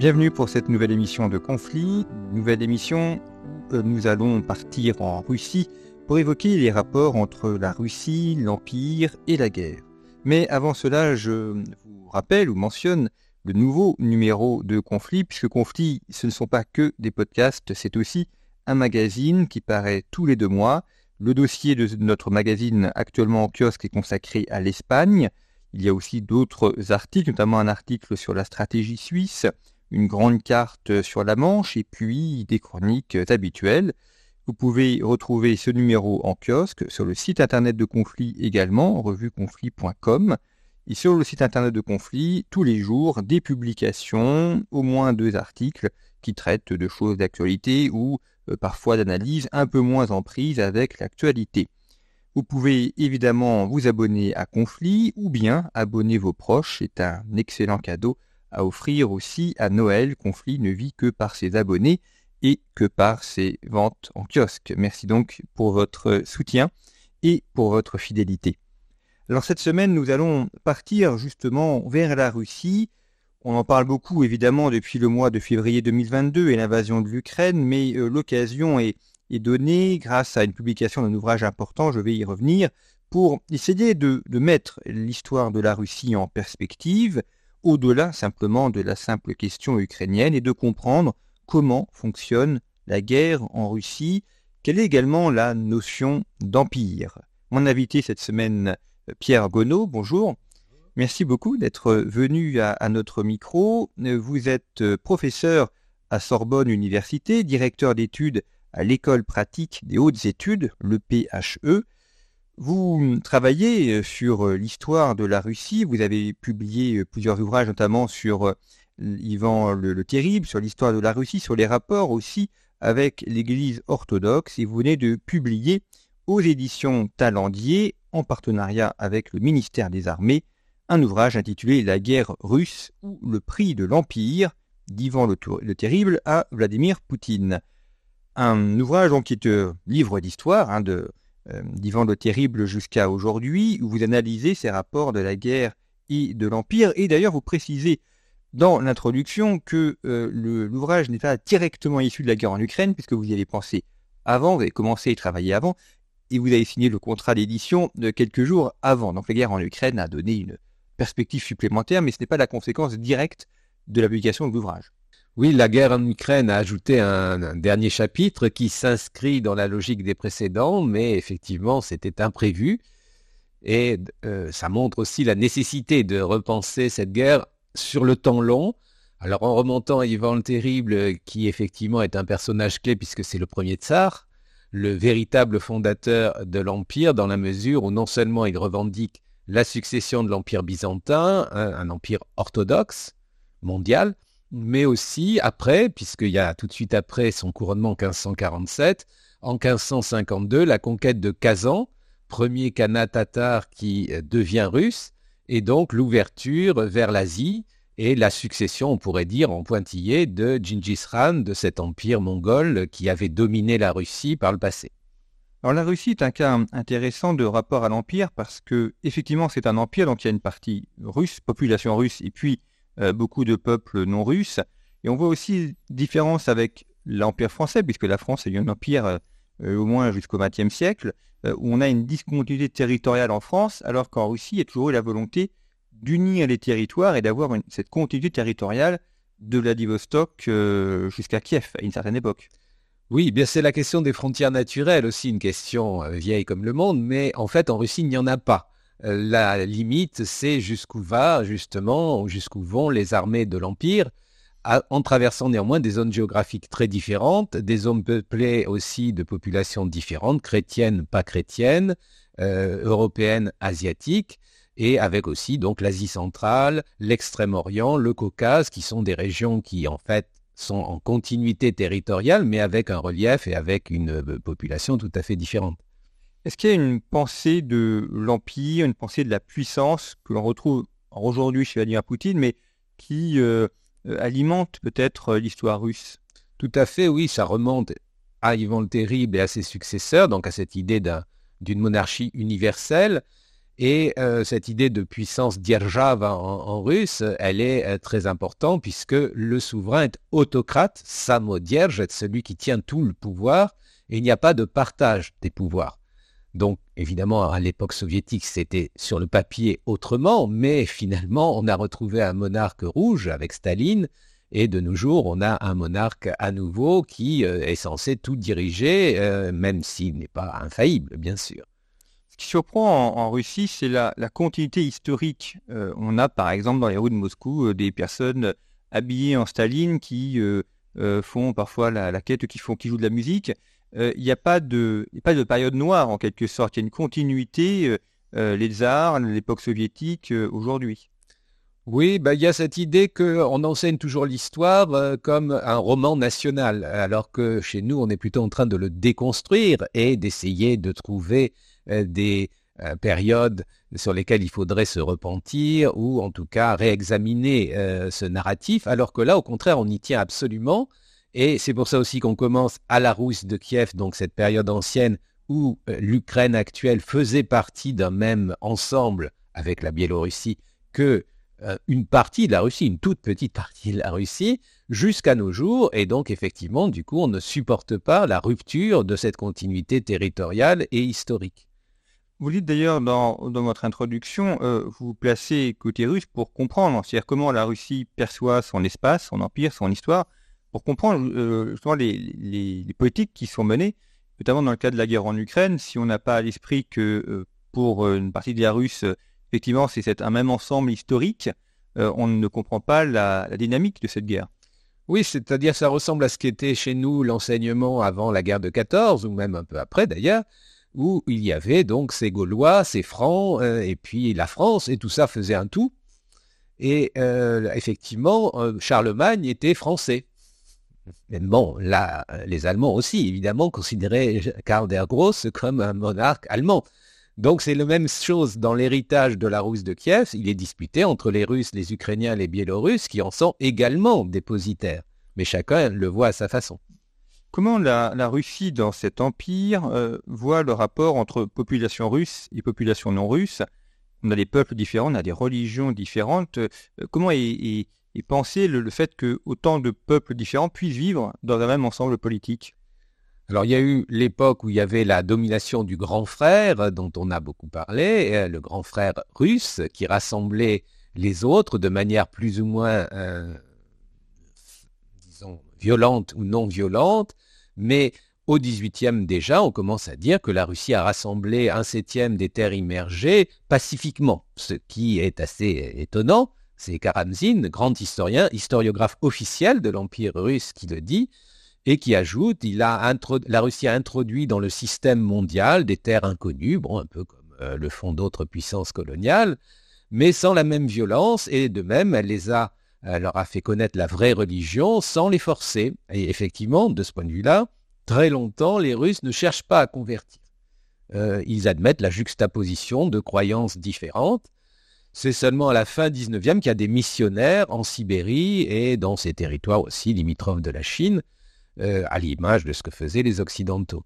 Bienvenue pour cette nouvelle émission de Conflit, nouvelle émission où euh, nous allons partir en Russie pour évoquer les rapports entre la Russie, l'Empire et la guerre. Mais avant cela, je vous rappelle ou mentionne le nouveau numéro de Conflit, puisque Conflit, ce ne sont pas que des podcasts, c'est aussi un magazine qui paraît tous les deux mois. Le dossier de notre magazine actuellement en kiosque est consacré à l'Espagne. Il y a aussi d'autres articles, notamment un article sur la stratégie suisse, une grande carte sur la Manche et puis des chroniques habituelles. Vous pouvez retrouver ce numéro en kiosque sur le site internet de Conflit également, revueconflit.com. Et sur le site internet de Conflit, tous les jours, des publications, au moins deux articles qui traitent de choses d'actualité ou euh, parfois d'analyse un peu moins en prise avec l'actualité. Vous pouvez évidemment vous abonner à Conflit ou bien abonner vos proches. C'est un excellent cadeau à offrir aussi à Noël. Conflit ne vit que par ses abonnés et que par ses ventes en kiosque. Merci donc pour votre soutien et pour votre fidélité. Alors cette semaine, nous allons partir justement vers la Russie. On en parle beaucoup évidemment depuis le mois de février 2022 et l'invasion de l'Ukraine, mais euh, l'occasion est, donnée grâce à une publication d'un ouvrage important, je vais y revenir, pour essayer de mettre l'histoire de la Russie en perspective, au-delà simplement de la simple question ukrainienne, et de comprendre comment fonctionne la guerre en Russie, quelle est également la notion d'empire? Mon invité cette semaine, Pierre Gonneau, bonjour. Merci beaucoup d'être venu à, notre micro. Vous êtes professeur à Sorbonne Université, directeur d'études à l'école pratique des hautes études, le PHE. Vous travaillez sur l'histoire de la Russie, vous avez publié plusieurs ouvrages notamment sur Ivan le, Terrible, sur l'histoire de la Russie, sur les rapports aussi avec l'Église orthodoxe, et vous venez de publier aux éditions Talendier, en partenariat avec le ministère des Armées, un ouvrage intitulé La guerre russe ou le prix de l'Empire, d'Ivan le, Terrible à Vladimir Poutine. Un ouvrage donc, qui est un livre d'histoire hein, de d'Ivan le Terrible jusqu'à aujourd'hui, où vous analysez ces rapports de la guerre et de l'Empire, et d'ailleurs vous précisez dans l'introduction que euh, l'ouvrage n'est pas directement issu de la guerre en Ukraine, puisque vous y avez pensé avant, vous avez commencé à y travailler avant, et vous avez signé le contrat d'édition de quelques jours avant. Donc la guerre en Ukraine a donné une perspective supplémentaire, mais ce n'est pas la conséquence directe de la publication de l'ouvrage. Oui, la guerre en Ukraine a ajouté un, dernier chapitre qui s'inscrit dans la logique des précédents, mais effectivement, c'était imprévu. Et euh, ça montre aussi la nécessité de repenser cette guerre sur le temps long. Alors en remontant à Ivan le Terrible, qui effectivement est un personnage clé puisque c'est le premier tsar, le véritable fondateur de l'Empire, dans la mesure où non seulement il revendique la succession de l'Empire byzantin, un empire orthodoxe mondial, mais aussi après, puisqu'il y a tout de suite après son couronnement en 1547, en 1552, la conquête de Kazan, premier khanat tatar qui euh, devient russe, et donc l'ouverture vers l'Asie et la succession, on pourrait dire en pointillé, de Gengis Khan, de cet empire mongol qui avait dominé la Russie par le passé. Alors la Russie est un cas intéressant de rapport à l'empire parce que effectivement c'est un empire, donc il y a une partie russe, population russe, et puis beaucoup de peuples non russes. Et on voit aussi différence avec l'empire français, puisque la France a eu un empire euh, euh, au moins jusqu'au XXe siècle, euh, où on a une discontinuité territoriale en France, alors qu'en Russie, il y a toujours eu la volonté d'unir les territoires et d'avoir cette continuité territoriale de Vladivostok euh, jusqu'à Kiev à une certaine époque. Oui, bien c'est la question des frontières naturelles aussi, une question vieille comme le monde, mais en fait en Russie il n'y en a pas. La limite c'est jusqu'où va justement, jusqu'où vont les armées de l'Empire en traversant néanmoins des zones géographiques très différentes, des zones peuplées aussi de populations différentes, chrétiennes, pas chrétiennes, euh, européennes, asiatiques. et avec aussi donc l'Asie centrale, l'Extrême-Orient, le Caucase, qui sont des régions qui en fait sont en continuité territoriale, mais avec un relief et avec une euh, population tout à fait différente. Est-ce qu'il y a une pensée de l'Empire, une pensée de la puissance que l'on retrouve aujourd'hui chez Vladimir Poutine, mais qui euh, euh, alimente peut-être l'histoire russe? Tout à fait, oui, ça remonte à Ivan le Terrible et à ses successeurs, donc à cette idée d'une monarchie universelle. Et euh, cette idée de puissance dierjava en, russe, elle est euh, très importante puisque le souverain est autocrate, samodierge, est celui qui tient tout le pouvoir, et il n'y a pas de partage des pouvoirs. Donc évidemment, à l'époque soviétique, c'était sur le papier autrement, mais finalement, on a retrouvé un monarque rouge avec Staline, et de nos jours, on a un monarque à nouveau qui euh, est censé tout diriger, même s'il n'est pas infaillible, bien sûr qui surprend en, Russie, c'est la, continuité historique. Euh, on a par exemple dans les rues de Moscou euh, des personnes habillées en Staline qui euh, font parfois la, quête, qui, qui jouent de la musique. Il n'y a, pas de, période noire en quelque sorte. Il y a une continuité, les tsars, l'époque soviétique, aujourd'hui. Oui, bah, il y a cette idée qu'on enseigne toujours l'histoire comme un roman national, alors que chez nous, on est plutôt en train de le déconstruire et d'essayer de trouver euh, des euh, périodes sur lesquelles il faudrait se repentir ou en tout cas réexaminer euh, ce narratif, alors que là, au contraire, on y tient absolument. Et c'est pour ça aussi qu'on commence à la Rousse de Kiev, donc cette période ancienne où l'Ukraine actuelle faisait partie d'un même ensemble avec la Biélorussie que une partie de la Russie, une toute petite partie de la Russie, jusqu'à nos jours. Et donc, effectivement, du coup, on ne supporte pas la rupture de cette continuité territoriale et historique. Vous dites d'ailleurs dans, votre introduction, euh, vous vous placez côté russe pour comprendre, c'est-à-dire comment la Russie perçoit son espace, son empire, son histoire, pour comprendre euh, justement les, politiques qui sont menées, notamment dans le cas de la guerre en Ukraine, si on n'a pas à l'esprit que euh, pour une partie de la Russe, effectivement, c'est un même ensemble historique, on ne comprend pas la, la dynamique de cette guerre. Oui, c'est-à-dire ça ressemble à ce qu'était chez nous l'enseignement avant la guerre de 14, ou même un peu après d'ailleurs, où il y avait donc ces Gaulois, ces Francs, euh, et puis la France, et tout ça faisait un tout. Et euh, effectivement, euh, Charlemagne était français. Mais bon, là, les Allemands aussi, évidemment, considéraient Karl der Grosse comme un monarque allemand. Donc c'est la même chose dans l'héritage de la Russe de Kiev. Il est disputé entre les Russes, les Ukrainiens, les Biélorusses, qui en sont également dépositaires. Mais chacun le voit à sa façon. Comment la, Russie, dans cet empire, euh, voit le rapport entre population russe et population non russe? On a des peuples différents, on a des religions différentes. Euh, comment est, pensé le, fait que autant de peuples différents puissent vivre dans un même ensemble politique alors il y a eu l'époque où il y avait la domination du grand frère, dont on a beaucoup parlé, euh, le grand frère russe, qui rassemblait les autres de manière plus ou moins, disons, violente ou non violente, mais au XVIIIe déjà, on commence à dire que la Russie a rassemblé un septième des terres immergées pacifiquement, ce qui est assez étonnant. C'est Karamzin, grand historien, historiographe officiel de l'Empire russe, qui le dit, et qui ajoute, la Russie a introduit dans le système mondial des terres inconnues, un peu comme euh, le font d'autres puissances coloniales, mais sans la même violence, et de même, elle les a elle leur a fait connaître la vraie religion sans les forcer. Et effectivement, de ce point de vue-là, très longtemps, les Russes ne cherchent pas à convertir. Euh, ils admettent la juxtaposition de croyances différentes. C'est seulement à la fin 19e qu'il y a des missionnaires en Sibérie et dans ces territoires aussi limitrophes de la Chine, euh, à l'image de ce que faisaient les Occidentaux.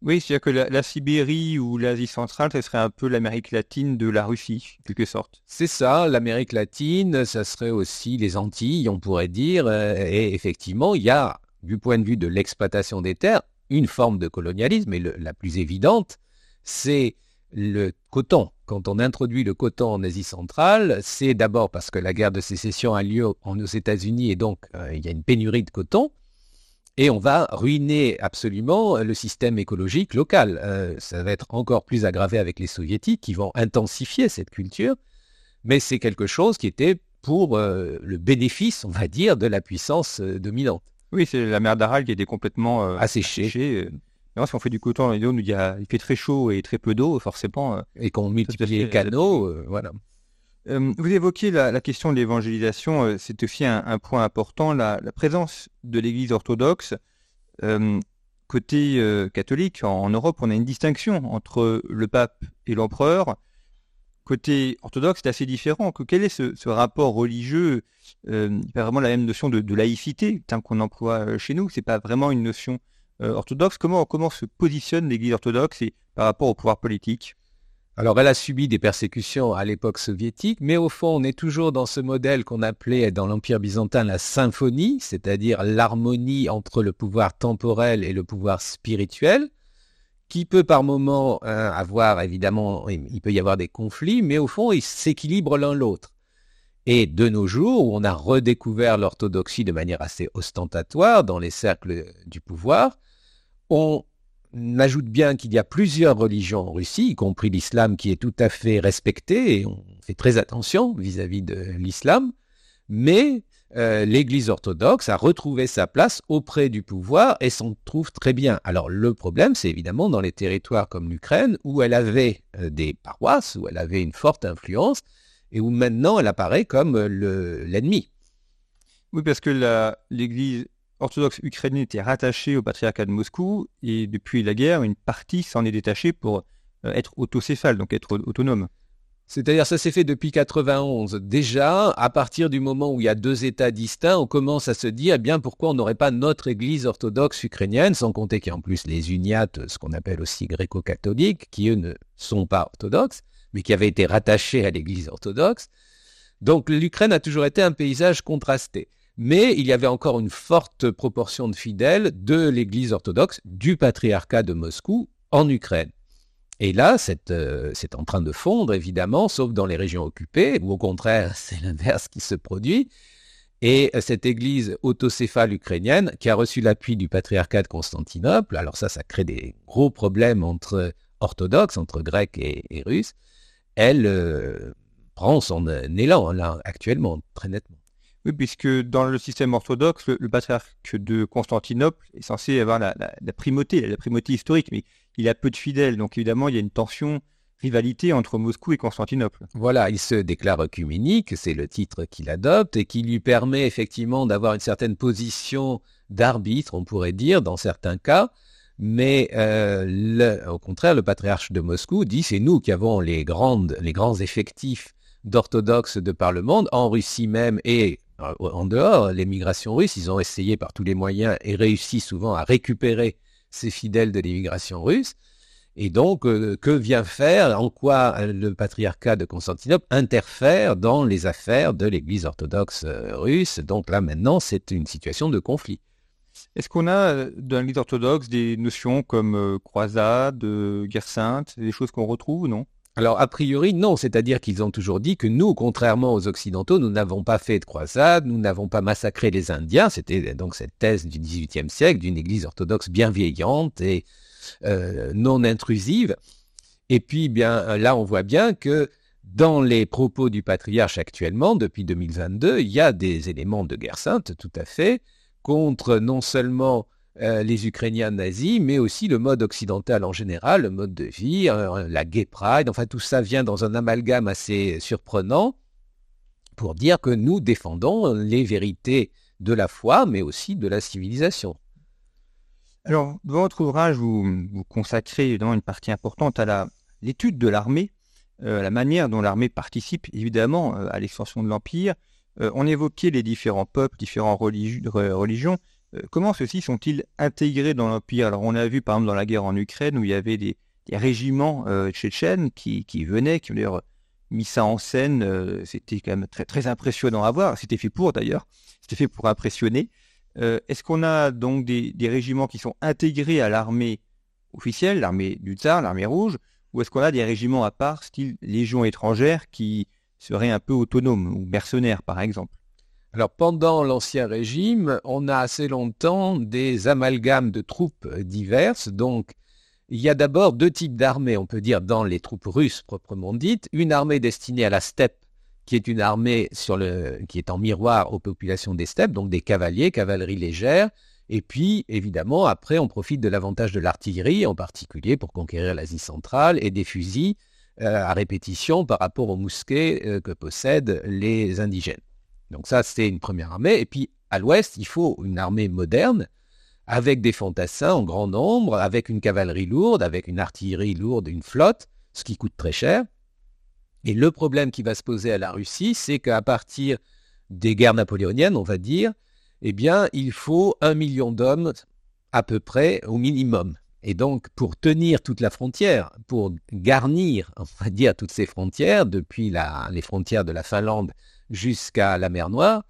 Oui, c'est-à-dire que la, Sibérie ou l'Asie centrale, ce serait un peu l'Amérique latine de la Russie, en quelque sorte. C'est ça, l'Amérique latine, ça serait aussi les Antilles, on pourrait dire. Euh, et effectivement, il y a, du point de vue de l'exploitation des terres, une forme de colonialisme, et la plus évidente, c'est le coton. Quand on introduit le coton en Asie centrale, c'est d'abord parce que la guerre de sécession a lieu aux États-Unis et donc euh, il y a une pénurie de coton et on va ruiner absolument le système écologique local. Euh, ça va être encore plus aggravé avec les soviétiques qui vont intensifier cette culture, mais c'est quelque chose qui était pour euh, le bénéfice, on va dire, de la puissance dominante. Oui, c'est la mer d'Aral qui était complètement asséchée. Si on fait du coton dans les zones où il, y a, il fait très chaud et très peu d'eau, forcément. et qu'on multiplie les canaux, voilà. vous évoquiez la, question de l'évangélisation, c'est aussi un, point important, la, présence de l'Église orthodoxe. côté catholique, en, Europe, on a une distinction entre le pape et l'empereur côté orthodoxe, c'est assez différent. quel est ce, rapport religieux euh, Pas vraiment la même notion de, laïcité, terme qu'on emploie euh, chez nous? C'est pas vraiment une notion euh, orthodoxe. Comment, se positionne l'Église orthodoxe par rapport au pouvoir politique? Alors, elle a subi des persécutions à l'époque soviétique, mais au fond, on est toujours dans ce modèle qu'on appelait dans l'Empire byzantin la symphonie, c'est-à-dire l'harmonie entre le pouvoir temporel et le pouvoir spirituel qui peut par moment hein, avoir, évidemment, il peut y avoir des conflits, mais au fond, ils s'équilibrent l'un l'autre. Et de nos jours, où on a redécouvert l'orthodoxie de manière assez ostentatoire dans les cercles du pouvoir, on ajoute bien qu'il y a plusieurs religions en Russie, y compris l'islam qui est tout à fait respecté, et on fait très attention vis-à-vis de l'islam, mais euh, l'Église orthodoxe a retrouvé sa place auprès du pouvoir et s'en trouve très bien. Alors le problème, c'est évidemment dans les territoires comme l'Ukraine, où elle avait euh, des paroisses, où elle avait une forte influence, et où maintenant elle apparaît comme euh, l'ennemi. oui, parce que l'Église orthodoxe ukrainienne était rattachée au patriarcat de Moscou, et depuis la guerre, une partie s'en est détachée pour être autocéphale, donc être autonome. C'est-à-dire, ça s'est fait depuis 91. Déjà, à partir du moment où il y a deux États distincts, on commence à se dire, eh bien, pourquoi on n'aurait pas notre Église orthodoxe ukrainienne, sans compter qu'il y a en plus les uniates, ce qu'on appelle aussi gréco-catholiques, qui eux ne sont pas orthodoxes, mais qui avaient été rattachés à l'Église orthodoxe. Donc, l'Ukraine a toujours été un paysage contrasté. Mais il y avait encore une forte proportion de fidèles de l'Église orthodoxe, du patriarcat de Moscou, en Ukraine. Et là, euh, c'est en train de fondre, évidemment, sauf dans les régions occupées, où au contraire, c'est l'inverse qui se produit. Et euh, cette église autocéphale ukrainienne, qui a reçu l'appui du patriarcat de Constantinople, alors ça, ça crée des gros problèmes entre orthodoxes, entre grecs et, russes, elle euh, prend son élan, là, actuellement, très nettement. Oui, puisque dans le système orthodoxe, le, patriarche de Constantinople est censé avoir la, primauté, la primauté historique, mais il a peu de fidèles, donc évidemment, il y a une tension, rivalité entre Moscou et Constantinople. Voilà, il se déclare œcuménique, c'est le titre qu'il adopte, et qui lui permet effectivement d'avoir une certaine position d'arbitre, on pourrait dire, dans certains cas. Mais euh, au contraire, le patriarche de Moscou dit c'est nous qui avons les, grandes, les grands effectifs d'orthodoxes de par le monde, en Russie même et en dehors. Les migrations russes, ils ont essayé par tous les moyens et réussi souvent à récupérer ces fidèles de l'immigration russe. Et donc, euh, que vient faire, en quoi euh, le patriarcat de Constantinople interfère dans les affaires de l'Église orthodoxe euh, russe? Donc là, maintenant, c'est une situation de conflit. Est-ce qu'on a dans l'Église orthodoxe des notions comme croisade, guerre sainte, des choses qu'on retrouve, non? Alors, a priori, non. C'est-à-dire qu'ils ont toujours dit que nous, contrairement aux Occidentaux, nous n'avons pas fait de croisade, nous n'avons pas massacré les Indiens. C'était donc cette thèse du XVIIIe siècle d'une Église orthodoxe bienveillante et euh, non intrusive. Et puis, bien là, on voit bien que dans les propos du patriarche actuellement, depuis 2022, il y a des éléments de guerre sainte, tout à fait, contre non seulement euh, les Ukrainiens nazis, mais aussi le mode occidental en général, le mode de vie, euh, la gay pride, enfin tout ça vient dans un amalgame assez surprenant pour dire que nous défendons les vérités de la foi, mais aussi de la civilisation. Alors, dans votre ouvrage, vous, consacrez évidemment une partie importante à l'étude de l'armée, euh, la manière dont l'armée participe évidemment à l'extension de l'Empire. on évoquait les différents peuples, différentes religions, comment ceux-ci sont-ils intégrés dans l'Empire? Alors on a vu par exemple dans la guerre en Ukraine où il y avait des, régiments euh, tchétchènes qui, venaient, qui ont d'ailleurs mis ça en scène. Euh, c'était quand même très, très impressionnant à voir. C'était fait pour d'ailleurs. C'était fait pour impressionner. Est-ce qu'on a donc des, régiments qui sont intégrés à l'armée officielle, l'armée du tsar, l'armée rouge, ou est-ce qu'on a des régiments à part, style légion étrangère, qui seraient un peu autonomes ou mercenaires par exemple? Alors pendant l'Ancien Régime, on a assez longtemps des amalgames de troupes diverses. Donc il y a d'abord deux types d'armées, on peut dire, dans les troupes russes proprement dites. Une armée destinée à la steppe, qui est une armée qui est en miroir aux populations des steppes, donc des cavaliers, cavalerie légère, Et puis, évidemment, après, on profite de l'avantage de l'artillerie, en particulier pour conquérir l'Asie centrale, et des fusils euh, à répétition par rapport aux mousquets euh, que possèdent les indigènes. Donc ça, c'est une première armée. Et puis, à l'ouest, il faut une armée moderne, avec des fantassins en grand nombre, avec une cavalerie lourde, avec une artillerie lourde, une flotte, ce qui coûte très cher. Et le problème qui va se poser à la Russie, c'est qu'à partir des guerres napoléoniennes, on va dire, eh bien, il faut un million d'hommes à peu près au minimum. Et donc, pour tenir toute la frontière, pour garnir, on va dire, toutes ces frontières, depuis les frontières de la Finlande jusqu'à la mer Noire,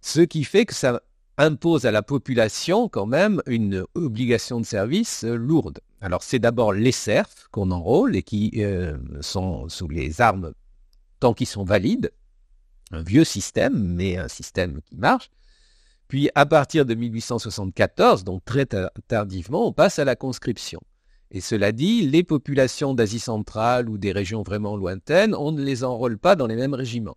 ce qui fait que ça impose à la population quand même une obligation de service lourde. Alors c'est d'abord les serfs qu'on enrôle et qui euh, sont sous les armes tant qu'ils sont valides, un vieux système, mais un système qui marche. Puis à partir de 1874, donc très tardivement, on passe à la conscription. Et cela dit, les populations d'Asie centrale ou des régions vraiment lointaines, on ne les enrôle pas dans les mêmes régiments.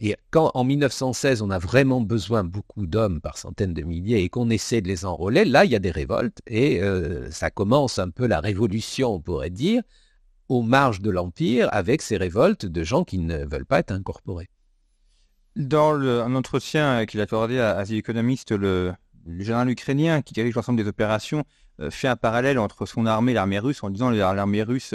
Et quand en 1916, on a vraiment besoin beaucoup d'hommes par centaines de milliers et qu'on essaie de les enrôler, là, il y a des révoltes et euh, ça commence un peu la révolution, on pourrait dire, aux marges de l'Empire avec ces révoltes de gens qui ne veulent pas être incorporés. Dans un entretien qu'il a accordé à, The Economist, le, général ukrainien qui dirige l'ensemble des opérations euh, fait un parallèle entre son armée et l'armée russe en disant que l'armée russe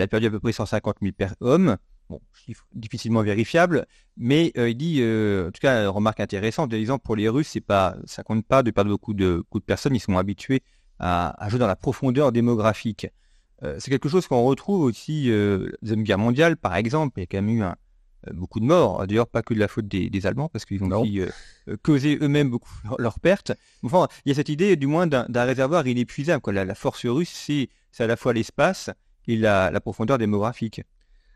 a perdu à peu près 150 000 hommes. Bon, chiffre difficilement vérifiable, mais euh, il dit, euh, en tout cas, remarque intéressante, disant pour les Russes, c'est pas, ça compte pas de perdre beaucoup de, beaucoup de personnes, ils sont habitués à, jouer dans la profondeur démographique. c'est quelque chose qu'on retrouve aussi euh, la Deuxième Guerre mondiale, par exemple, il y a quand même eu un, euh, beaucoup de morts. D'ailleurs, pas que de la faute des, Allemands, parce qu'ils ont aussi euh, euh, causé eux-mêmes beaucoup leurs pertes. Enfin, il y a cette idée, du moins, d'un réservoir inépuisable. Quoi. La, force russe, c'est à la fois l'espace et la, profondeur démographique.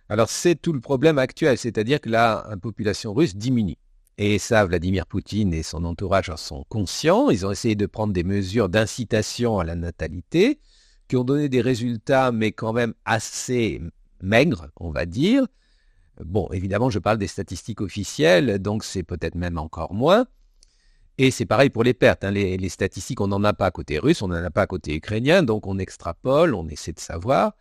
Alors, c'est tout le problème actuel, c'est-à-dire que la population russe diminue. Et ça, Vladimir Poutine et son entourage en sont conscients. Ils ont essayé de prendre des mesures d'incitation à la natalité, qui ont donné des résultats, mais quand même assez maigres, on va dire. Bon, évidemment, je parle des statistiques officielles, donc c'est peut-être même encore moins. Et c'est pareil pour les pertes. Hein. Les, statistiques, on n'en a pas côté russe, on n'en a pas côté ukrainien, donc on extrapole, on essaie de savoir.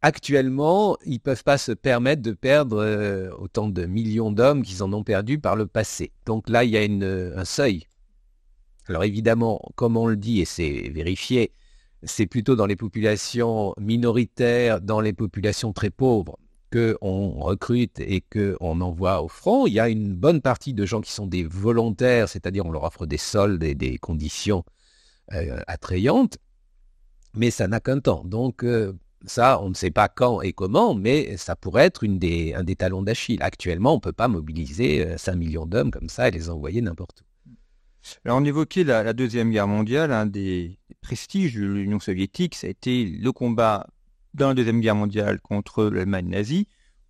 Actuellement, ils ne peuvent pas se permettre de perdre euh, autant de millions d'hommes qu'ils en ont perdu par le passé. Donc là, il y a un seuil. Alors évidemment, comme on le dit, et c'est vérifié, c'est plutôt dans les populations minoritaires, dans les populations très pauvres, qu'on recrute et qu'on envoie au front, il y a une bonne partie de gens qui sont des volontaires, c'est-à-dire on leur offre des soldes et des conditions euh, attrayantes, mais ça n'a qu'un temps. Donc euh, ça, on ne sait pas quand et comment, mais ça pourrait être un des talons d'Achille. Actuellement, on ne peut pas mobiliser 5 euh, millions d'hommes comme ça et les envoyer n'importe où. Alors on évoquait la, Deuxième Guerre mondiale, un des prestiges de l'Union soviétique, ça a été le combat dans la Deuxième Guerre mondiale contre l'Allemagne nazie,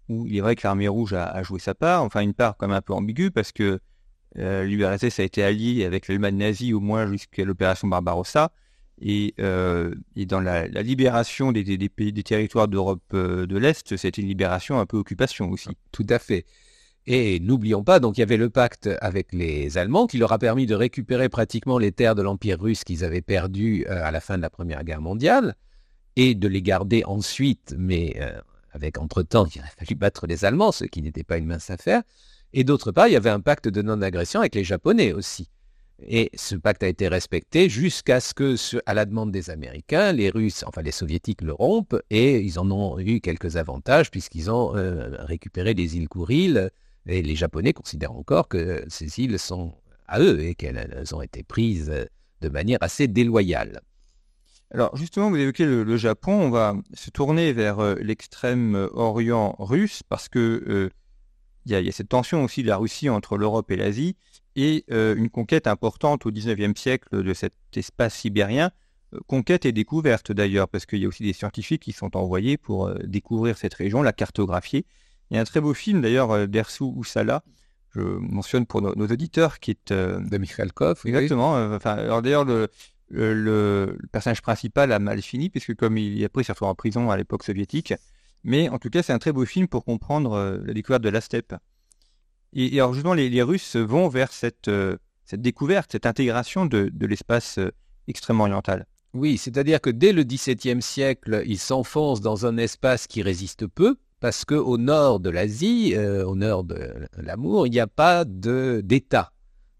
où il est vrai que l'armée rouge a, joué sa part, enfin une part même un peu ambiguë, parce que euh, l'URSS a été allié avec l'Allemagne nazie au moins jusqu'à l'opération Barbarossa, et, euh, dans la, libération des, des, territoires d'Europe euh, de l'Est, c'était une libération un peu occupation aussi. Tout à fait. Et n'oublions pas, donc il y avait le pacte avec les Allemands qui leur a permis de récupérer pratiquement les terres de l'Empire russe qu'ils avaient perdues à la fin de la Première Guerre mondiale et de les garder ensuite, mais euh, avec entre-temps, il aurait fallu battre les Allemands, ce qui n'était pas une mince affaire. Et d'autre part, il y avait un pacte de non-agression avec les Japonais aussi. Et ce pacte a été respecté jusqu'à ce que, à la demande des Américains, les Russes, enfin les Soviétiques le rompent, et ils en ont eu quelques avantages puisqu'ils ont euh, récupéré les îles Kouril, et les Japonais considèrent encore que ces îles sont à eux et qu'elles ont été prises de manière assez déloyale. Alors justement, vous évoquez le, Japon, on va se tourner vers euh, l'extrême euh, orient russe parce que euh, il y, a cette tension aussi de la Russie entre l'Europe et l'Asie et une conquête importante au XIXe siècle de cet espace sibérien, conquête et découverte d'ailleurs, parce qu'il y a aussi des scientifiques qui sont envoyés pour découvrir cette région, la cartographier. Il y a un très beau film d'ailleurs d'Ersu Usala, je mentionne pour nos, auditeurs, qui est... de Mikhailkov. Exactement. enfin, alors d'ailleurs, le, le, personnage principal a mal fini, puisque comme il a pris s'est retrouvé en prison à l'époque soviétique. Mais en tout cas, c'est un très beau film pour comprendre euh, la découverte de la steppe. Et, alors justement, les, Russes vont vers cette, euh, cette découverte, cette intégration de, l'espace euh, extrêmement oriental. Oui, c'est-à-dire que dès le XVIIe siècle, il s'enfonce dans un espace qui résiste peu, parce qu'au nord de l'Asie, euh, au nord de l'amour, il n'y a pas d'État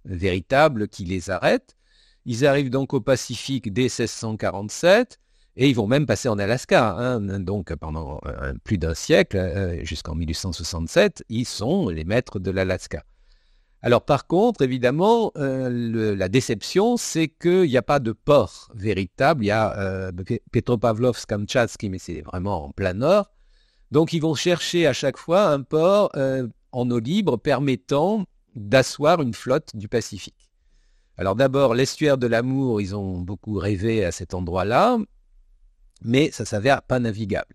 véritable qui les arrête. Ils arrivent donc au Pacifique dès 1647 et ils vont même passer en Alaska. Hein. donc pendant euh, plus d'un siècle, euh, jusqu'en 1867, ils sont les maîtres de l'Alaska. Alors par contre, évidemment, euh, la déception, c'est qu'il n'y a pas de port véritable. Il y a Petropavlovsk-Kamchatsky, mais c'est vraiment en plein nord. Donc ils vont chercher à chaque fois un port en eau libre permettant d'asseoir une flotte du Pacifique. Alors d'abord, l'estuaire de l'amour, ils ont beaucoup rêvé à cet endroit-là, mais ça s'avère pas navigable.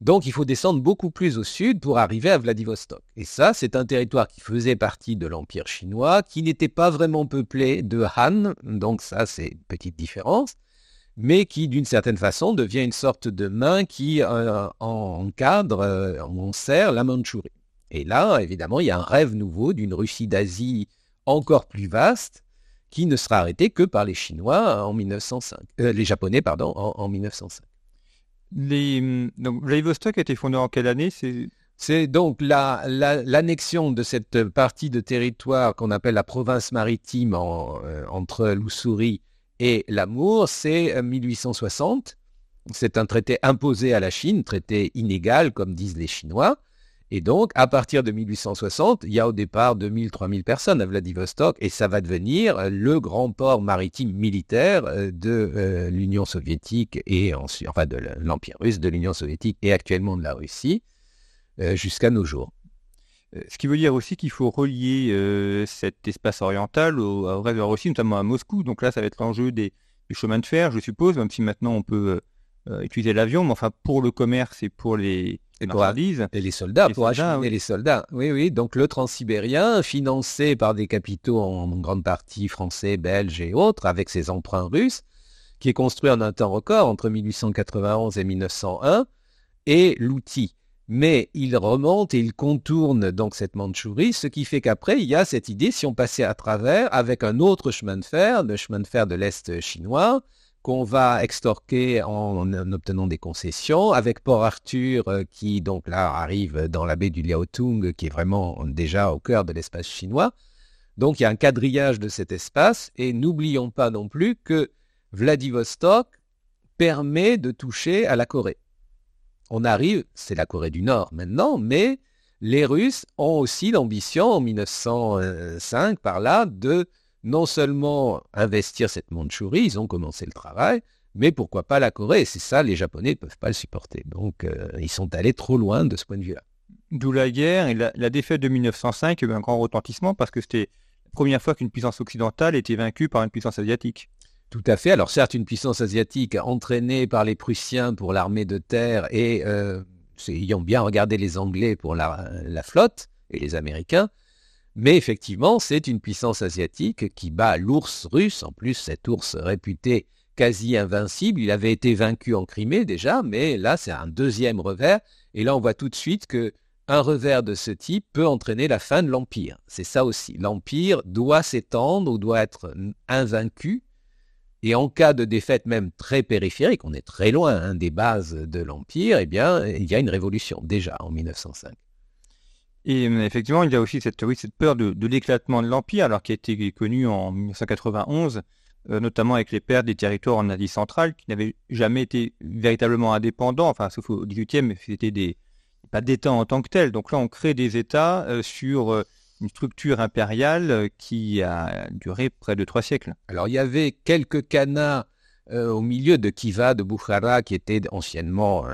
Donc il faut descendre beaucoup plus au sud pour arriver à Vladivostok. Et ça, c'est un territoire qui faisait partie de l'Empire chinois, qui n'était pas vraiment peuplé de Han, donc ça c'est une petite différence, mais qui d'une certaine façon devient une sorte de main qui euh, encadre, euh, on sert la Mandchourie. Et là, évidemment, il y a un rêve nouveau d'une Russie d'Asie encore plus vaste, qui ne sera arrêté que par les Chinois en 1905, euh, les Japonais pardon, en, 1905. Les, donc, Vladivostok a été fondé en quelle année? C'est donc l'annexion de cette partie de territoire qu'on appelle la province maritime euh, entre l'Ussuri et l'Amour, c'est 1860. Euh, c'est un traité imposé à la Chine, traité inégal, comme disent les Chinois. Et donc, à partir de 1860, il y a au départ 2000-3000 personnes à Vladivostok et ça va devenir euh, le grand port maritime militaire euh, de euh, l'Union soviétique et enfin de l'Empire russe, de l'Union soviétique et actuellement de la Russie jusqu'à nos jours. Ce qui veut dire aussi qu'il faut relier cet espace oriental au, reste de la Russie, notamment à Moscou. Donc là, ça va être l'enjeu des, des, chemins de fer, je suppose, même si maintenant on peut utiliser l'avion. Mais enfin, pour le commerce et pour les, et, les soldats, pour acheter les soldats. Oui, oui. Donc le transsibérien, financé par des capitaux en grande partie français, belges et autres, avec ses emprunts russes, qui est construit en un temps record entre 1891 et 1901, est l'outil. Mais il remonte et il contourne donc cette Mandchourie, ce qui fait qu'après, il y a cette idée, si on passait à travers, avec un autre chemin de fer, le chemin de fer de l'Est chinois, qu'on va extorquer en, obtenant des concessions, avec Port Arthur euh, qui donc là arrive dans la baie du Liaotung, qui est vraiment déjà au cœur de l'espace chinois. Donc il y a un quadrillage de cet espace, et n'oublions pas non plus que Vladivostok permet de toucher à la Corée. On arrive, c'est la Corée du Nord maintenant, mais les Russes ont aussi l'ambition en 1905 par là de non seulement investir cette Mandchourie, ils ont commencé le travail, mais pourquoi pas la Corée? C'est ça, les Japonais ne peuvent pas le supporter. Donc, euh, ils sont allés trop loin de ce point de vue-là. D'où la guerre et la, défaite de 1905 a eu un grand retentissement parce que c'était la première fois qu'une puissance occidentale était vaincue par une puissance asiatique. Tout à fait. Alors certes, une puissance asiatique entraînée par les Prussiens pour l'armée de terre et euh, ayant bien regardé les Anglais pour la flotte et les Américains, mais effectivement, c'est une puissance asiatique qui bat l'ours russe. En plus, cet ours réputé quasi invincible, il avait été vaincu en Crimée déjà, mais là, c'est un deuxième revers. Et là, on voit tout de suite que un revers de ce type peut entraîner la fin de l'Empire. C'est ça aussi. L'Empire doit s'étendre ou doit être invaincu. Et en cas de défaite même très périphérique, on est très loin hein, des bases de l'Empire, eh bien, il y a une révolution déjà en 1905. Et euh, effectivement, il y a aussi cette, peur de, l'éclatement de l'Empire, alors qui a été connu en 1991, euh, notamment avec les pertes des territoires en Asie centrale, qui n'avaient jamais été véritablement indépendants, enfin, sauf au XVIIIe, c'était des, pas d'État en tant que tel. Donc là, on crée des États euh, sur une structure impériale qui a duré près de trois siècles. Alors, il y avait quelques canats au milieu de Kiva, de Bukhara, qui étaient anciennement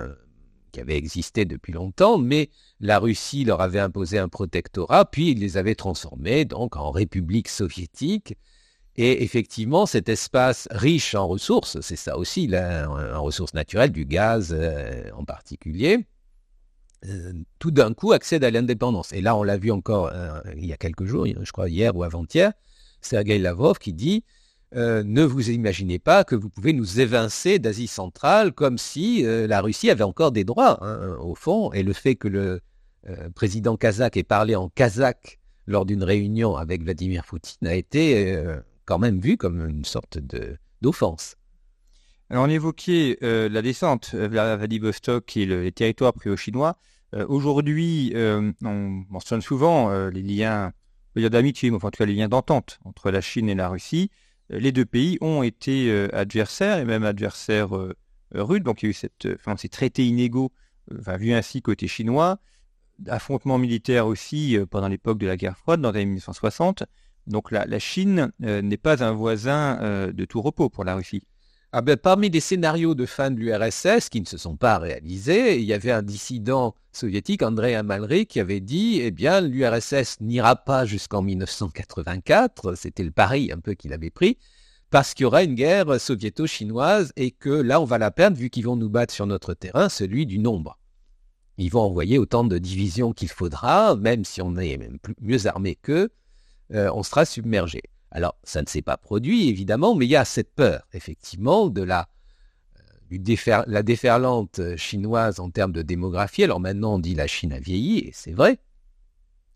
qui avaient existé depuis longtemps, mais la Russie leur avait imposé un protectorat, puis il les avait transformés donc en république soviétique. Et effectivement, cet espace riche en ressources, c'est ça aussi, en ressources naturelles, du gaz euh, en particulier, euh, tout d'un coup accède à l'indépendance. Et là, on l'a vu encore euh, il y a quelques jours, je crois hier ou avant-hier, Sergei Lavrov qui dit euh, ne vous imaginez pas que vous pouvez nous évincer d'Asie centrale comme si euh, la Russie avait encore des droits, hein, au fond, et le fait que le euh, président kazakh ait parlé en kazakh lors d'une réunion avec Vladimir Poutine a été quand même vu comme une sorte d'offense. Alors on évoquait la descente vers Vladivostok et les territoires pris aux Chinois. Aujourd'hui, on mentionne souvent les liens, d'amitié, mais en tout cas les liens d'entente entre la Chine et la Russie. Les deux pays ont été adversaires et même adversaires rudes. Donc il y a eu ces traités inégaux, enfin, vus ainsi côté chinois affrontements militaires aussi euh, pendant l'époque de la guerre froide, dans les années 1960. Donc la, Chine euh, n'est pas un voisin euh, de tout repos pour la Russie. Ah ben, parmi les scénarios de fin de l'URSS qui ne se sont pas réalisés, il y avait un dissident soviétique, Andrei Amalrik, qui avait dit eh bien, l'URSS n'ira pas jusqu'en 1984, c'était le pari un peu qu'il avait pris, parce qu'il y aura une guerre soviéto-chinoise et que là, on va la perdre vu qu'ils vont nous battre sur notre terrain, celui du nombre. Ils vont envoyer autant de divisions qu'il faudra, même si on est même mieux armé qu'eux, euh, on sera submergé. Alors, ça ne s'est pas produit, évidemment, mais il y a cette peur, effectivement, de la, euh, la déferlante chinoise en termes de démographie. Alors maintenant, on dit la Chine a vieilli, et c'est vrai,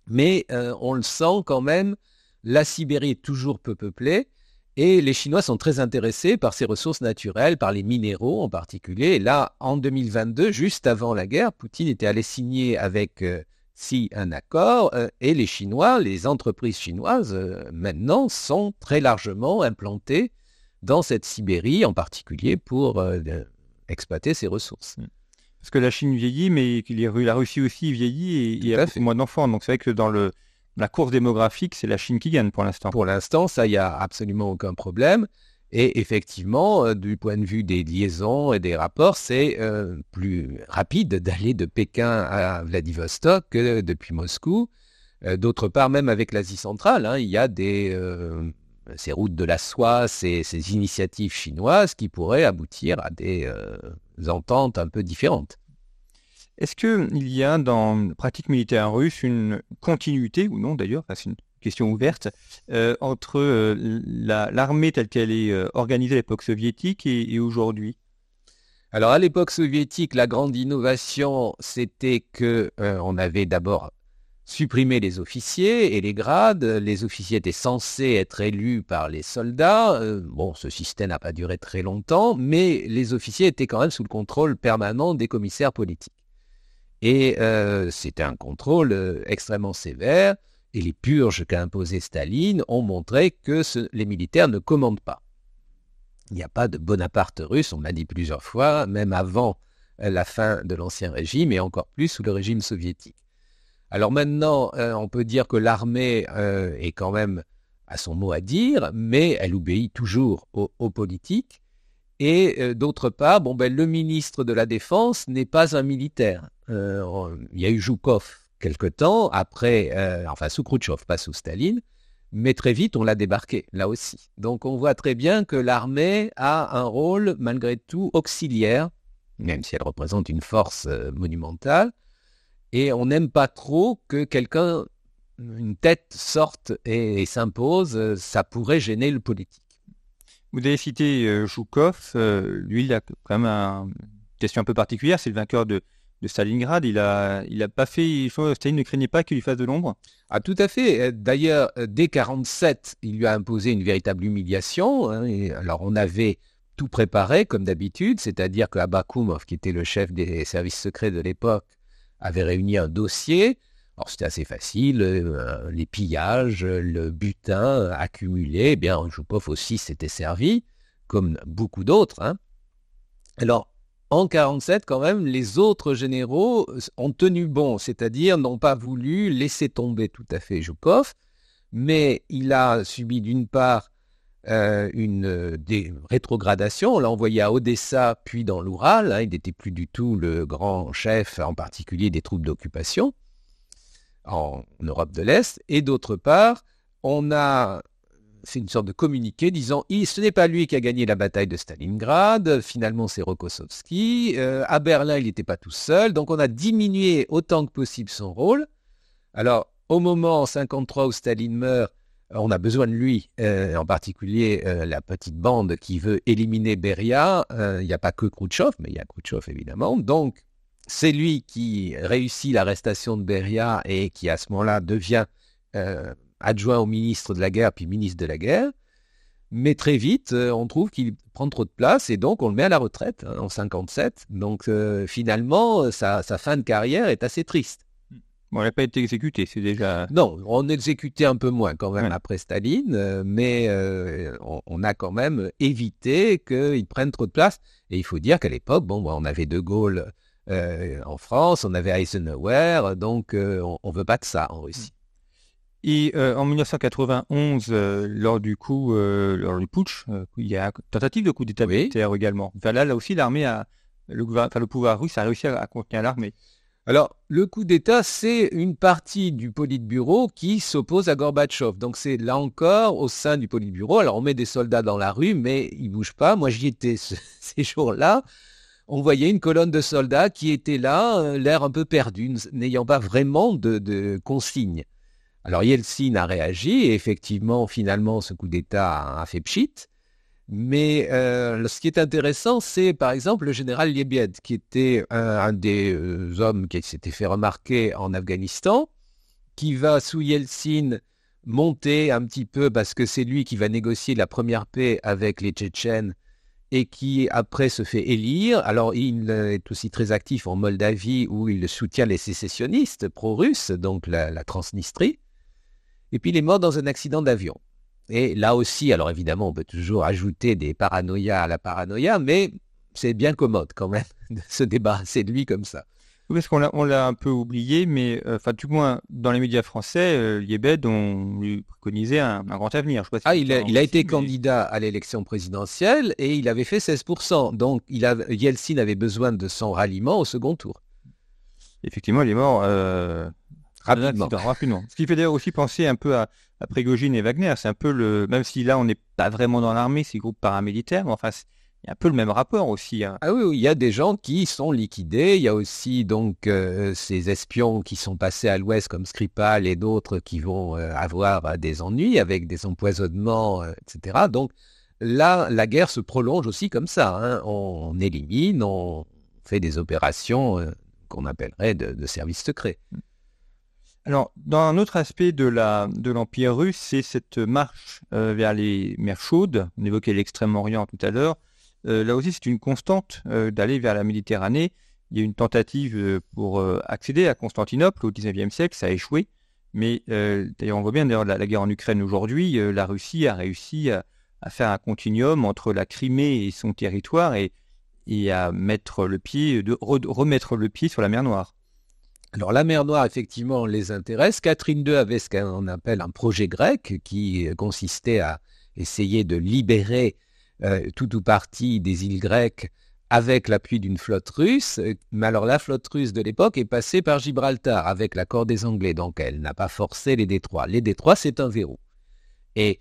mais euh, on le sent quand même, la Sibérie est toujours peu peuplée, et les Chinois sont très intéressés par ces ressources naturelles, par les minéraux en particulier. là, en 2022, juste avant la guerre, Poutine était allé signer avec euh, Xi un accord euh, et les Chinois, les entreprises chinoises, euh, maintenant, sont très largement implantées dans cette Sibérie, en particulier pour exploiter ces ressources. Mmh. Parce que la Chine vieillit, mais la Russie aussi vieillit et il y a moins d'enfants. Donc c'est vrai que dans le, la course démographique, c'est la Chine qui gagne pour l'instant. Pour l'instant, ça, il n'y a absolument aucun problème. Et effectivement, du point de vue des liaisons et des rapports, c'est plus rapide d'aller de Pékin à Vladivostok que depuis Moscou. D'autre part, même avec l'Asie centrale, hein, il y a des, ces routes de la soie, ces, ces, initiatives chinoises qui pourraient aboutir à des ententes un peu différentes. Est-ce qu'il y a dans la pratique militaire russe une continuité, ou non d'ailleurs, question ouverte, euh, entre euh, l'armée telle qu'elle est euh, organisée à l'époque soviétique et, aujourd'hui? Alors à l'époque soviétique, la grande innovation, c'était que on avait d'abord supprimé les officiers et les grades. Les officiers étaient censés être élus par les soldats. bon, ce système n'a pas duré très longtemps, mais les officiers étaient quand même sous le contrôle permanent des commissaires politiques. Et c'était un contrôle extrêmement sévère. Et les purges qu'a imposé Staline ont montré que les militaires ne commandent pas. Il n'y a pas de Bonaparte russe, on m'a dit plusieurs fois, même avant euh, la fin de l'Ancien Régime et encore plus sous le régime soviétique. Alors maintenant, on peut dire que l'armée est quand même à son mot à dire, mais elle obéit toujours aux politiques. Et euh, d'autre part, ben, le ministre de la Défense n'est pas un militaire. Euh, il y a eu Joukov quelque temps, après, euh, enfin sous Khrouchtchev, pas sous Staline, mais très vite on l'a débarqué, là aussi. Donc on voit très bien que l'armée a un rôle malgré tout auxiliaire, même si elle représente une force monumentale, et on n'aime pas trop que quelqu'un, une tête sorte et s'impose, ça pourrait gêner le politique. Vous avez cité euh. Euh, lui, il a quand même une question un peu particulière. C'est le vainqueur de, Stalingrad. Il a, il a pas fait. Staline ne craignait pas qu'il lui fasse de l'ombre. Ah, tout à fait. Euh, d'ailleurs, dès 47, il lui a imposé une véritable humiliation. Hein, alors, on avait tout préparé comme d'habitude, c'est-à-dire que qui était le chef des services secrets de l'époque, avait réuni un dossier alors c'était assez facile, euh, les pillages, le butin accumulé, eh bien Joupov aussi s'était servi, comme beaucoup d'autres. Hein. Alors en 47 quand même, les autres généraux ont tenu bon, c'est-à-dire n'ont pas voulu laisser tomber tout à fait Joupov, mais il a subi d'une part euh, une des rétrogradations. On l'a envoyé à Odessa, puis dans l'Oural. Hein. il n'était plus du tout le grand chef, en particulier des troupes d'occupation en Europe de l'Est, et d'autre part, on a c'est une sorte de communiqué disant ce n'est pas lui qui a gagné la bataille de Stalingrad, finalement c'est Rokossovski, euh, à Berlin il n'était pas tout seul, donc on a diminué autant que possible son rôle. Alors au moment en 53 où Staline meurt, on a besoin de lui, euh, en particulier euh, la petite bande qui veut éliminer Beria. Il n'y a pas que Khrouchtchev, mais il y a Khrouchtchev évidemment. Donc c'est lui qui réussit l'arrestation de Beria et qui à ce moment-là devient adjoint au ministre de la guerre, puis ministre de la guerre. Mais très vite, on trouve qu'il prend trop de place et donc on le met à la retraite hein, en 57. Donc finalement, sa, fin de carrière est assez triste. Bon, il n'a pas été exécuté, c'est déjà. Non, on exécuté un peu moins quand même après Staline, mais on, a quand même évité qu'il prenne trop de place. Et il faut dire qu'à l'époque, bon, on avait De Gaulle en France, on avait Eisenhower, donc on ne veut pas de ça en Russie. Et en 1991, lors du coup, lors du putsch, il y a une tentative de coup d'État militaire également. Enfin, là, là aussi, l'armée a, le, le pouvoir russe a réussi à contenir l'armée. Alors, le coup d'État, c'est une partie du Politburo qui s'oppose à Gorbatchev. Donc, c'est là encore au sein du Politburo. Alors, on met des soldats dans la rue, mais ils ne bougent pas. Moi, j'y étais ces jours-là. On voyait une colonne de soldats qui étaient là, euh, l'air un peu perdu, n'ayant pas vraiment de, de consignes. Alors, Yeltsin a réagi et effectivement, finalement, ce coup d'État a fait pchit. Mais euh, ce qui est intéressant, c'est par exemple le général Liebied, qui était un, des euh, hommes qui s'était fait remarquer en Afghanistan, qui va sous Yeltsin monter un petit peu parce que c'est lui qui va négocier la première paix avec les Tchétchènes et qui après se fait élire. Alors il est aussi très actif en Moldavie où il soutient les sécessionnistes pro-russes, donc la Transnistrie. Et puis il est mort dans un accident d'avion. Et là aussi, alors évidemment, on peut toujours ajouter des paranoïas à la paranoïa, mais c'est bien commode quand même de se débarrasser de lui comme ça. Oui, parce qu'on l'a, un peu oublié, mais euh, enfin, du moins, dans les médias français, euh, Liebed, on lui préconisait un, grand avenir. Je ah, il a, été candidat à l'élection présidentielle et il avait fait 16%. Donc, il a, Yeltsin avait besoin de son ralliement au second tour. Effectivement, il est mort euh, rapidement. rapidement. Ce qui fait d'ailleurs aussi penser un peu à, à Prigogine et Wagner. C'est un peu le, même si là on n'est pas vraiment dans l'armée, c'est groupes paramilitaires, mais enfin il y a un peu le même rapport aussi. Hein. Ah oui, il y a des gens qui sont liquidés. Il y a aussi donc euh, ces espions qui sont passés à l'ouest comme Skripal et d'autres qui vont euh, avoir euh, des ennuis avec des empoisonnements, etc. Donc là, la guerre se prolonge aussi comme ça. Hein. On, élimine, on fait des opérations qu'on appellerait de, de services secrets. Alors, dans un autre aspect de l'Empire russe, c'est cette marche euh, vers les mers chaudes. On évoquait l'Extrême-Orient tout à l'heure. Euh, là aussi, c'est une constante euh, d'aller vers la Méditerranée. Il y a une tentative pour accéder à Constantinople au XIXe siècle, ça a échoué. Mais d'ailleurs, on voit bien d'ailleurs la, guerre en Ukraine aujourd'hui, la Russie a réussi à, faire un continuum entre la Crimée et son territoire et, à mettre le pied, de, remettre le pied sur la mer Noire. Alors la mer Noire, effectivement, les intéresse. Catherine II avait ce qu'on appelle un projet grec qui consistait à essayer de libérer euh, tout ou partie des îles grecques avec l'appui d'une flotte russe. Mais alors la flotte russe de l'époque est passée par Gibraltar avec l'accord des Anglais, donc elle n'a pas forcé les détroits. Les détroits, c'est un verrou. Et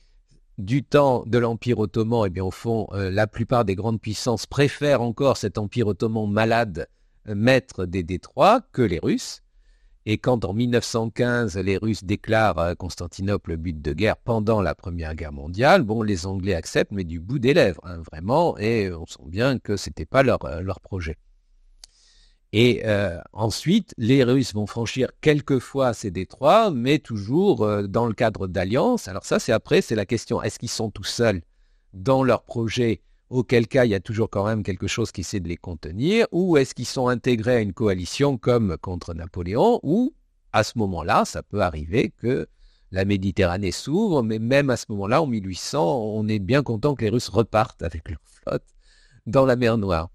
du temps de l'Empire ottoman, eh bien, au fond, euh, la plupart des grandes puissances préfèrent encore cet Empire ottoman malade maître des détroits que les Russes. Et quand en 1915 les Russes déclarent Constantinople but de guerre pendant la Première Guerre mondiale, bon, les Anglais acceptent, mais du bout des lèvres, hein, vraiment, et on sent bien que ce n'était pas leur, euh, leur projet. Et euh, ensuite, les Russes vont franchir quelques fois ces détroits, mais toujours euh, dans le cadre d'alliances. Alors ça, c'est après, c'est la question, est-ce qu'ils sont tout seuls dans leur projet auquel cas il y a toujours quand même quelque chose qui essaie de les contenir, ou est-ce qu'ils sont intégrés à une coalition comme contre Napoléon, ou à ce moment-là, ça peut arriver que la Méditerranée s'ouvre, mais même à ce moment-là, en 1800, on est bien content que les Russes repartent avec leur flotte dans la mer Noire.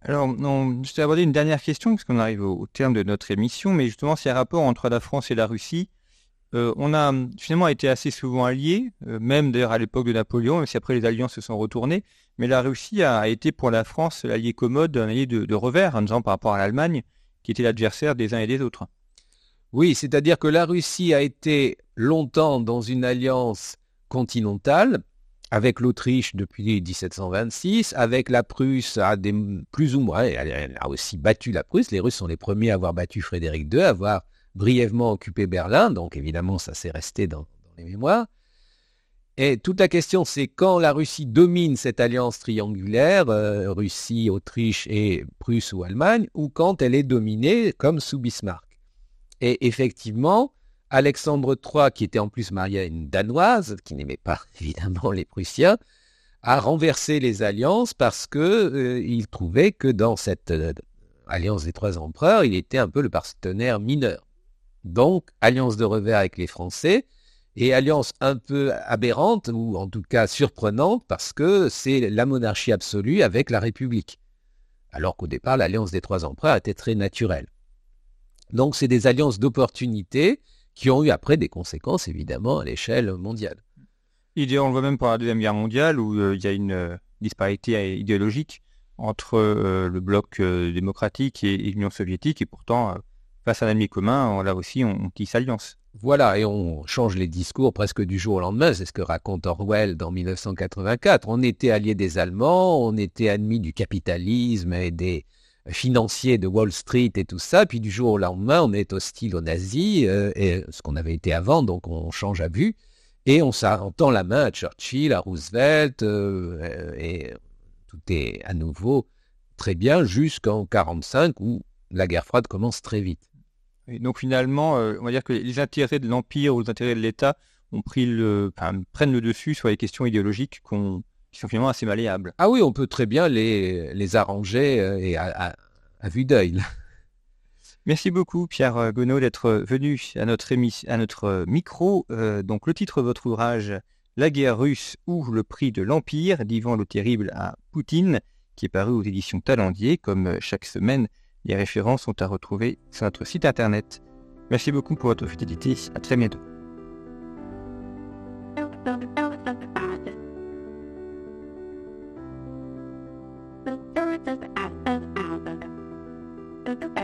Alors, je t'ai abordé une dernière question, parce qu'on arrive au, terme de notre émission, mais justement, c'est un rapport entre la France et la Russie. Euh, on a finalement été assez souvent alliés, euh, même d'ailleurs à l'époque de Napoléon, même si après les alliances se sont retournées. Mais la Russie a, été pour la France l'allié commode, un allié de, revers, en disant par rapport à l'Allemagne, qui était l'adversaire des uns et des autres. Oui, c'est-à-dire que la Russie a été longtemps dans une alliance continentale avec l'Autriche depuis 1726, avec la Prusse à des, plus ou moins, elle, a aussi battu la Prusse. Les Russes sont les premiers à avoir battu Frédéric II, à avoir brièvement occupé Berlin, donc évidemment ça s'est resté dans, les mémoires. Et toute la question, c'est quand la Russie domine cette alliance triangulaire, euh, Russie, Autriche et Prusse ou Allemagne, ou quand elle est dominée comme sous Bismarck. Et effectivement, Alexandre III, qui était en plus marié à une Danoise, qui n'aimait pas évidemment les Prussiens, a renversé les alliances parce que euh, il trouvait que dans cette euh, alliance des trois empereurs, il était un peu le partenaire mineur. Donc, alliance de revers avec les Français et alliance un peu aberrante ou en tout cas surprenante parce que c'est la monarchie absolue avec la République. Alors qu'au départ, l'alliance des trois empereurs était très naturelle. Donc, c'est des alliances d'opportunité qui ont eu après des conséquences évidemment à l'échelle mondiale. On le voit même pour la Deuxième Guerre mondiale où euh, il y a une euh, disparité idéologique entre euh, le bloc démocratique et, l'Union soviétique et pourtant, face à un ennemi commun, là aussi, on, tisse alliance. Voilà, et on change les discours presque du jour au lendemain, c'est ce que raconte Orwell dans 1984. On était alliés des Allemands, on était ennemis du capitalisme et des financiers de Wall Street et tout ça, puis du jour au lendemain, on est hostile aux nazis, et ce qu'on avait été avant, donc on change à vue. Et on, tend la main à Churchill, à Roosevelt, euh, et tout est à nouveau très bien jusqu'en 1945 où la guerre froide commence très vite. Donc finalement, euh, on va dire que les intérêts de l'Empire ou les intérêts de l'État ont pris le, prennent le dessus sur les questions idéologiques qui sont finalement assez malléables. Ah oui, on peut très bien les, les arranger euh, et à, à vue d'œil. Merci beaucoup Pierre Gonneau d'être venu à notre, à notre euh, micro. donc le titre de votre ouvrage, La guerre russe ou le prix de l'Empire, d'Ivan le Terrible à Poutine, qui est paru aux éditions Talendier. Comme chaque semaine, les références sont à retrouver sur notre site internet. Merci beaucoup pour votre fidélité. À très bientôt.